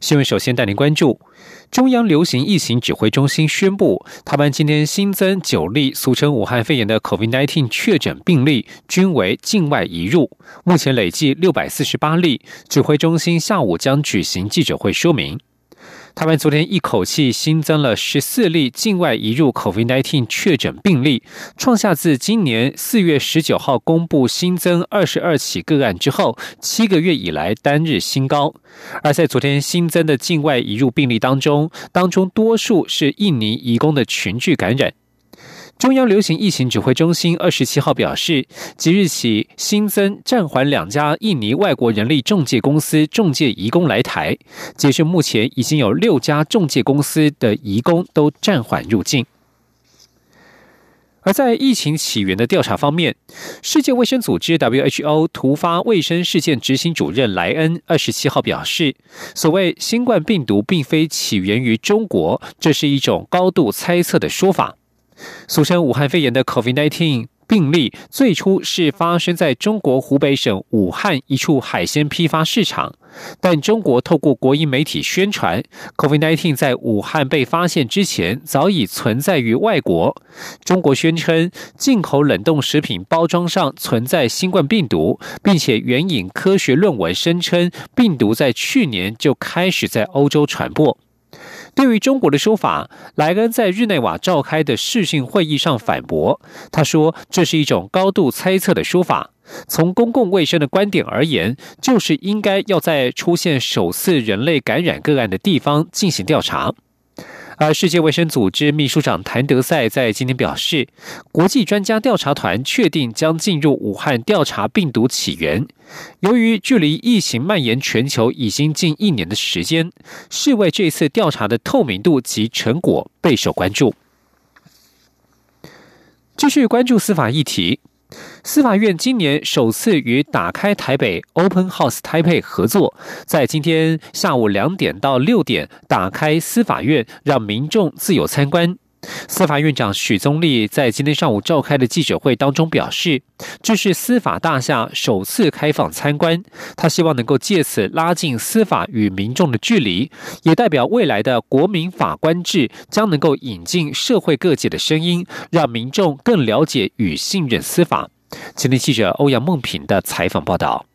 新闻。首先带您关注。中央流行疫情指挥中心宣布，台湾今天新增九例俗称武汉肺炎的 COVID-19 确诊病例，均为境外移入，目前累计六百四十八例。指挥中心下午将举行记者会说明。他们昨天一口气新增了十四例境外移入 COVID-19 确诊病例，创下自今年四月十九号公布新增二十二起个案之后，七个月以来单日新高。而在昨天新增的境外移入病例当中，当中多数是印尼移工的群聚感染。中央流行疫情指挥中心二十七号表示，即日起新增暂缓两家印尼外国人力中介公司中介移工来台。截至目前，已经有六家中介公司的移工都暂缓入境。而在疫情起源的调查方面，世界卫生组织 WHO 突发卫生事件执行主任莱恩二十七号表示，所谓新冠病毒并非起源于中国，这是一种高度猜测的说法。俗称武汉肺炎的 COVID-19 病例，最初是发生在中国湖北省武汉一处海鲜批发市场，但中国透过国营媒体宣传，COVID-19 在武汉被发现之前早已存在于外国。中国宣称进口冷冻食品包装上存在新冠病毒，并且援引科学论文声称病毒在去年就开始在欧洲传播。对于中国的说法，莱恩在日内瓦召开的视讯会议上反驳。他说：“这是一种高度猜测的说法。从公共卫生的观点而言，就是应该要在出现首次人类感染个案的地方进行调查。”而世界卫生组织秘书长谭德赛在今天表示，国际专家调查团确定将进入武汉调查病毒起源。由于距离疫情蔓延全球已经近一年的时间，世卫这次调查的透明度及成果备受关注。继续关注司法议题。司法院今年首次与打开台北 Open House Taipei 合作，在今天下午两点到六点打开司法院，让民众自由参观。司法院长许宗力在今天上午召开的记者会当中表示，这是司法大厦首次开放参观，他希望能够借此拉近司法与民众的距离，也代表未来的国民法官制将能够引进社会各界的声音，让民众更了解与信任司法。今天记者欧阳梦平的采访报道。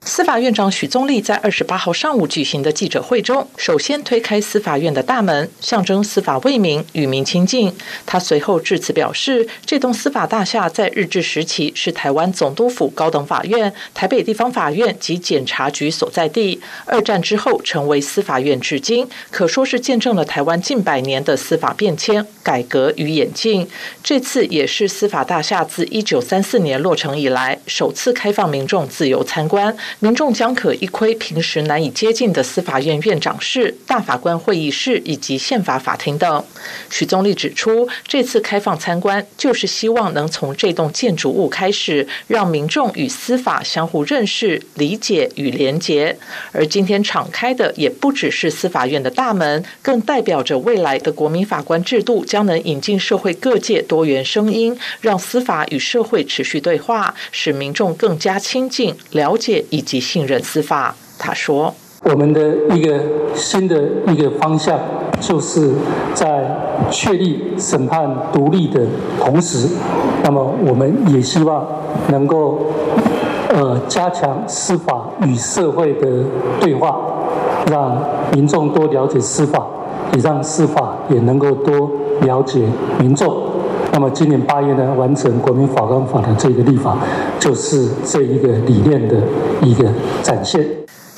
司法院长许宗力在二十八号上午举行的记者会中，首先推开司法院的大门，象征司法为民、与民亲近。他随后致辞表示，这栋司法大厦在日治时期是台湾总督府高等法院、台北地方法院及检察局所在地。二战之后成为司法院，至今可说是见证了台湾近百年的司法变迁、改革与演进。这次也是司法大厦自一九三四年落成以来首次开放民众自由参观。民众将可一窥平时难以接近的司法院院长室、大法官会议室以及宪法法庭等。许宗力指出，这次开放参观，就是希望能从这栋建筑物开始，让民众与司法相互认识、理解与连结。而今天敞开的，也不只是司法院的大门，更代表着未来的国民法官制度将能引进社会各界多元声音，让司法与社会持续对话，使民众更加亲近、了解以。及信任司法，他说：“我们的一个新的一个方向，就是在确立审判独立的同时，那么我们也希望能够呃加强司法与社会的对话，让民众多了解司法，也让司法也能够多了解民众。”那么今年八月呢，完成国民法官法的这个立法，就是这一个理念的一个展现。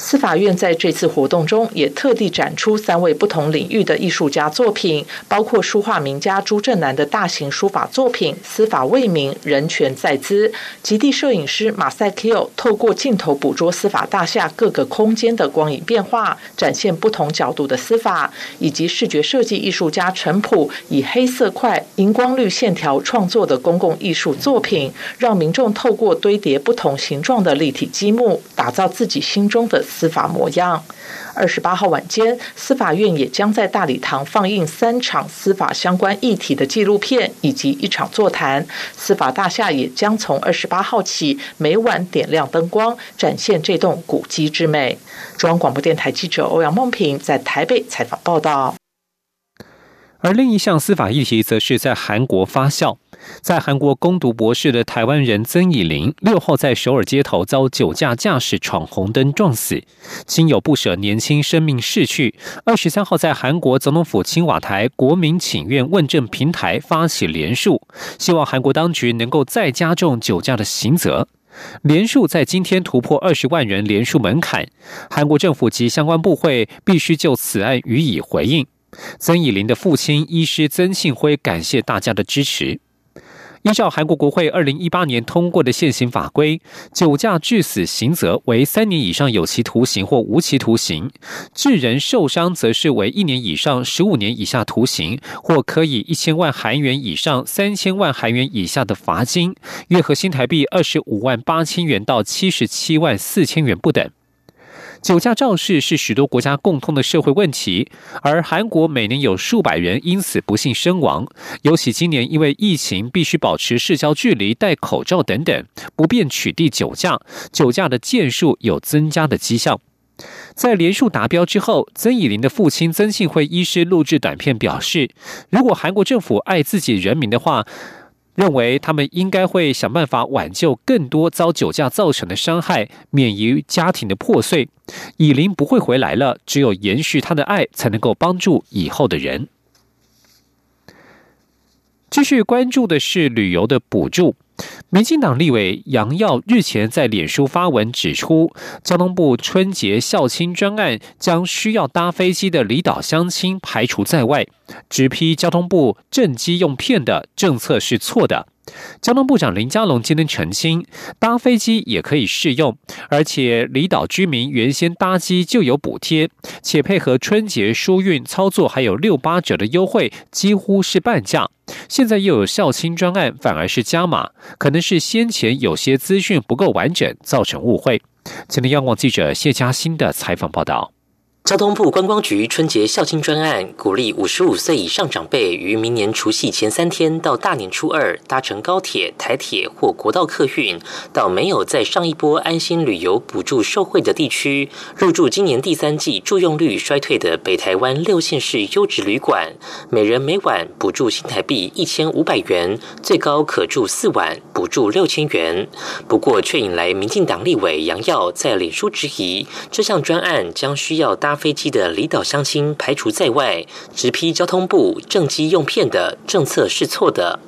司法院在这次活动中也特地展出三位不同领域的艺术家作品，包括书画名家朱正南的大型书法作品《司法为民，人权在兹》，极地摄影师马赛 Q 透过镜头捕捉司法大厦各个空间的光影变化，展现不同角度的司法，以及视觉设计艺术家陈普以黑色块、荧光绿线条创作的公共艺术作品，让民众透过堆叠不同形状的立体积木，打造自己心中的。司法模样。二十八号晚间，司法院也将在大礼堂放映三场司法相关议题的纪录片，以及一场座谈。司法大厦也将从二十八号起每晚点亮灯光，展现这栋古迹之美。中央广播电台记者欧阳梦平在台北采访报道。而另一项司法议题，则是在韩国发酵。在韩国攻读博士的台湾人曾以玲，六号在首尔街头遭酒驾驾驶闯红灯撞死，亲友不舍年轻生命逝去。二十三号在韩国总统府青瓦台国民请愿问政平台发起联署，希望韩国当局能够再加重酒驾的刑责。联署在今天突破二十万人联署门槛，韩国政府及相关部会必须就此案予以回应。曾以玲的父亲医师曾庆辉感谢大家的支持。依照韩国国会二零一八年通过的现行法规，酒驾致死刑责为三年以上有期徒刑或无期徒刑；致人受伤则是为一年以上十五年以下徒刑，或可以一千万韩元以上三千万韩元以下的罚金，约合新台币二十五万八千元到七十七万四千元不等。酒驾肇事是许多国家共通的社会问题，而韩国每年有数百人因此不幸身亡。尤其今年因为疫情必须保持社交距离、戴口罩等等，不便取缔酒驾，酒驾的件数有增加的迹象。在连数达标之后，曾以林的父亲曾庆辉医师录制短片表示，如果韩国政府爱自己人民的话。认为他们应该会想办法挽救更多遭酒驾造成的伤害，免于家庭的破碎。以琳不会回来了，只有延续他的爱，才能够帮助以后的人。继续关注的是旅游的补助。民进党立委杨耀日前在脸书发文指出，交通部春节孝亲专案将需要搭飞机的离岛乡亲排除在外，直批交通部正机用片的政策是错的。交通部长林佳龙今天澄清，搭飞机也可以适用，而且离岛居民原先搭机就有补贴，且配合春节疏运操作，还有六八折的优惠，几乎是半价。现在又有校青专案，反而是加码，可能是先前有些资讯不够完整，造成误会。今天央广记者谢佳欣的采访报道。交通部观光局春节孝亲专案鼓励五十五岁以上长辈于明年除夕前三天到大年初二搭乘高铁、台铁或国道客运，到没有在上一波安心旅游补助受惠的地区入住今年第三季住用率衰退的北台湾六县市优质旅馆，每人每晚补助新台币一千五百元，最高可住四晚，补助六千元。不过却引来民进党立委杨耀在脸书质疑，这项专案将需要搭。搭飞机的离岛乡亲排除在外，直批交通部正机用片的政策是错的。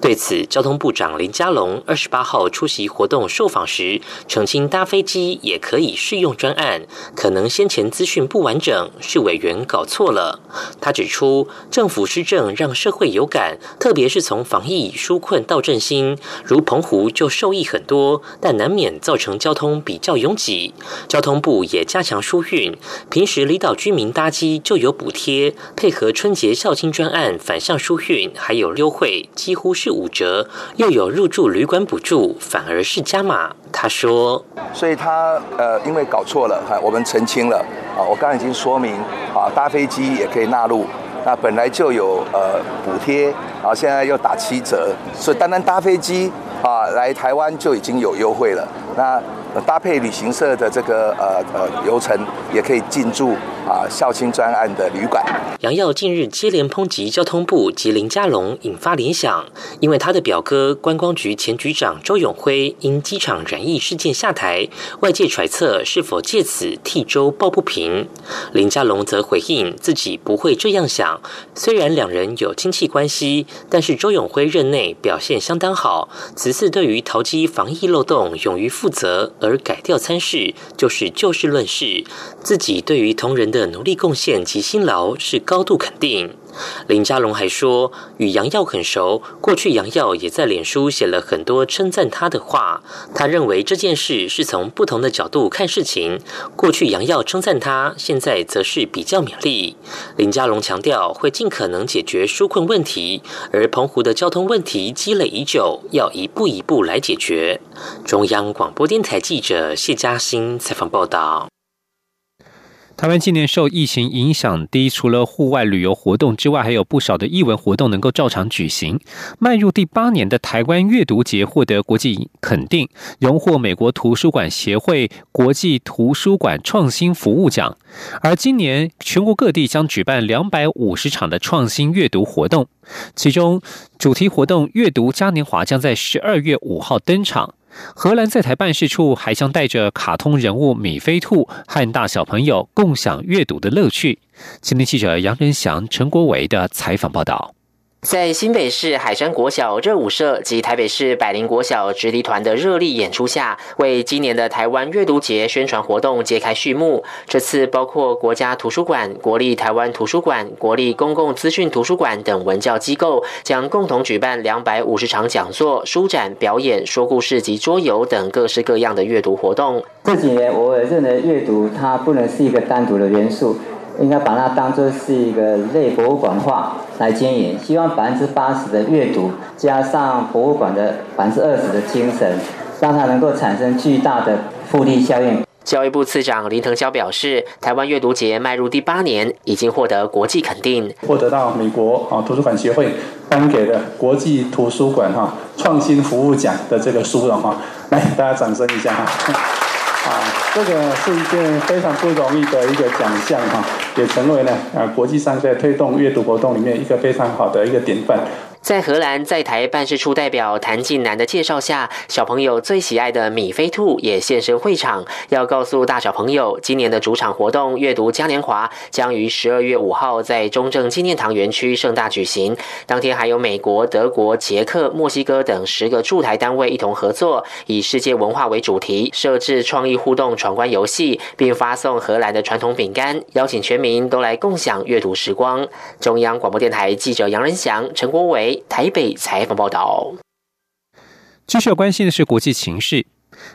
对此，交通部长林佳龙二十八号出席活动受访时澄清，搭飞机也可以适用专案，可能先前资讯不完整，是委员搞错了。他指出，政府施政让社会有感，特别是从防疫纾困到振兴，如澎湖就受益很多，但难免造成交通比较拥挤。交通部也加强疏运，平时。离岛居民搭机就有补贴，配合春节孝亲专案反向疏运，还有优惠，几乎是五折，又有入住旅馆补助，反而是加码。他说：“所以他呃，因为搞错了，哈，我们澄清了啊，我刚刚已经说明啊，搭飞机也可以纳入，那本来就有呃补贴，然后现在又打七折，所以单单搭飞机啊来台湾就已经有优惠了。那。”搭配旅行社的这个呃呃流程，也可以进驻啊孝亲专案的旅馆。杨耀近日接连抨击交通部及林佳龙，引发联想，因为他的表哥观光局前局长周永辉因机场染疫事件下台，外界揣测是否借此替周抱不平。林佳龙则回应自己不会这样想，虽然两人有亲戚关系，但是周永辉任内表现相当好，此次对于淘机防疫漏洞勇于负责而改掉参事，就是就事论事。自己对于同仁的努力贡献及辛劳是高度肯定。林佳龙还说，与杨耀很熟，过去杨耀也在脸书写了很多称赞他的话。他认为这件事是从不同的角度看事情。过去杨耀称赞他，现在则是比较勉励。林佳龙强调，会尽可能解决纾困问题，而澎湖的交通问题积累已久，要一步一步来解决。中央广播电台记者谢嘉欣采访报道。台湾今年受疫情影响低，除了户外旅游活动之外，还有不少的艺文活动能够照常举行。迈入第八年的台湾阅读节获得国际肯定，荣获美国图书馆协会国际图书馆创新服务奖。而今年全国各地将举办两百五十场的创新阅读活动，其中主题活动“阅读嘉年华”将在十二月五号登场。荷兰在台办事处还将带着卡通人物米菲兔和大小朋友共享阅读的乐趣。青年记者杨仁祥、陈国伟的采访报道。在新北市海山国小热舞社及台北市百灵国小直笛团的热力演出下，为今年的台湾阅读节宣传活动揭开序幕。这次包括国家图书馆、国立台湾图书馆、国立公共资讯图书馆等文教机构，将共同举办两百五十场讲座、书展、表演、说故事及桌游等各式各样的阅读活动。这几年，我认为阅读它不能是一个单独的元素。应该把它当做是一个类博物馆化来经营，希望百分之八十的阅读加上博物馆的百分之二十的精神，让它能够产生巨大的复利效应。教育部次长林腾霄表示，台湾阅读节迈入第八年，已经获得国际肯定，获得到美国啊图书馆协会颁给的国际图书馆哈创新服务奖的这个殊荣哈，来大家掌声一下哈。啊，这个是一件非常不容易的一个奖项哈，也成为了啊国际上在推动阅读活动里面一个非常好的一个典范。在荷兰在台办事处代表谭进南的介绍下，小朋友最喜爱的米菲兔也现身会场，要告诉大小朋友，今年的主场活动阅读嘉年华将于十二月五号在中正纪念堂园区盛大举行。当天还有美国、德国、捷克、墨西哥等十个驻台单位一同合作，以世界文化为主题，设置创意互动闯关游戏，并发送荷兰的传统饼干，邀请全民都来共享阅读时光。中央广播电台记者杨仁祥、陈国伟。台北采访报道。继续要关心的是国际情势。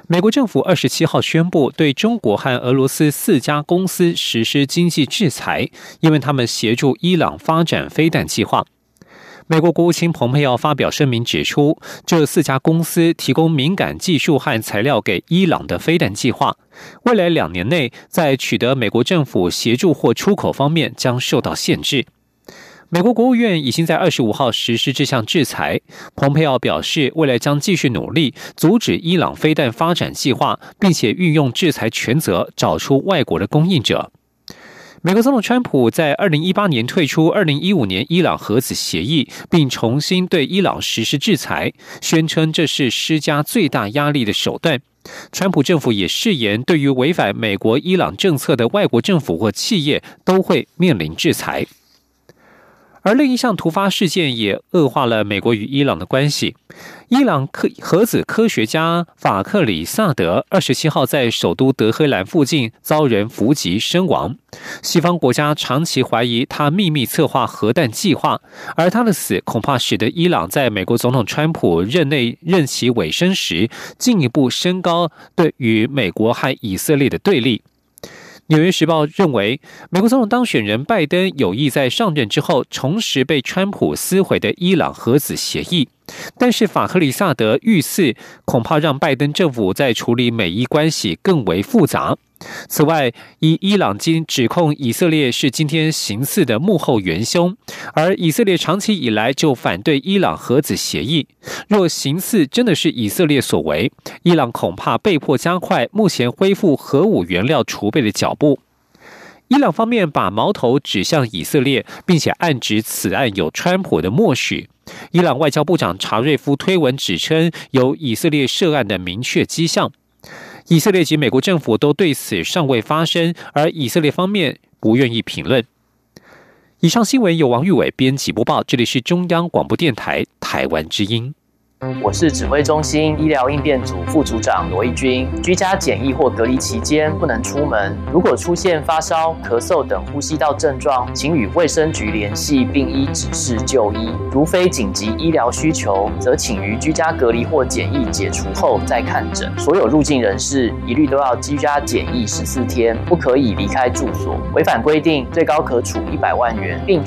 美国政府二十七号宣布对中国和俄罗斯四家公司实施经济制裁，因为他们协助伊朗发展飞弹计划。美国国务卿蓬佩奥发表声明指出，这四家公司提供敏感技术和材料给伊朗的飞弹计划，未来两年内在取得美国政府协助或出口方面将受到限制。美国国务院已经在二十五号实施这项制裁。蓬佩奥表示，未来将继续努力阻止伊朗飞弹发展计划，并且运用制裁权责找出外国的供应者。美国总统川普在二零一八年退出二零一五年伊朗核子协议，并重新对伊朗实施制裁，宣称这是施加最大压力的手段。川普政府也誓言，对于违反美国伊朗政策的外国政府或企业都会面临制裁。而另一项突发事件也恶化了美国与伊朗的关系。伊朗科核子科学家法克里萨德二十七号在首都德黑兰附近遭人伏击身亡。西方国家长期怀疑他秘密策划核弹计划，而他的死恐怕使得伊朗在美国总统川普任内任期尾声时进一步升高对与美国和以色列的对立。《纽约时报》认为，美国总统当选人拜登有意在上任之后重拾被川普撕毁的伊朗核子协议。但是法克里萨德遇刺，恐怕让拜登政府在处理美伊关系更为复杂。此外，伊伊朗今指控以色列是今天行刺的幕后元凶，而以色列长期以来就反对伊朗核子协议。若行刺真的是以色列所为，伊朗恐怕被迫加快目前恢复核武原料储备的脚步。伊朗方面把矛头指向以色列，并且暗指此案有川普的默许。伊朗外交部长查瑞夫推文指称有以色列涉案的明确迹象。以色列及美国政府都对此尚未发声，而以色列方面不愿意评论。以上新闻由王玉伟编辑播报，这里是中央广播电台台湾之音。我是指挥中心医疗应变组副组长罗义军。居家检疫或隔离期间不能出门，如果出现发烧、咳嗽等呼吸道症状，请与卫生局联系，并依指示就医。如非紧急医疗需求，则请于居家隔离或检疫解除后再看诊。所有入境人士一律都要居家检疫十四天，不可以离开住所。违反规定，最高可处一百万元，并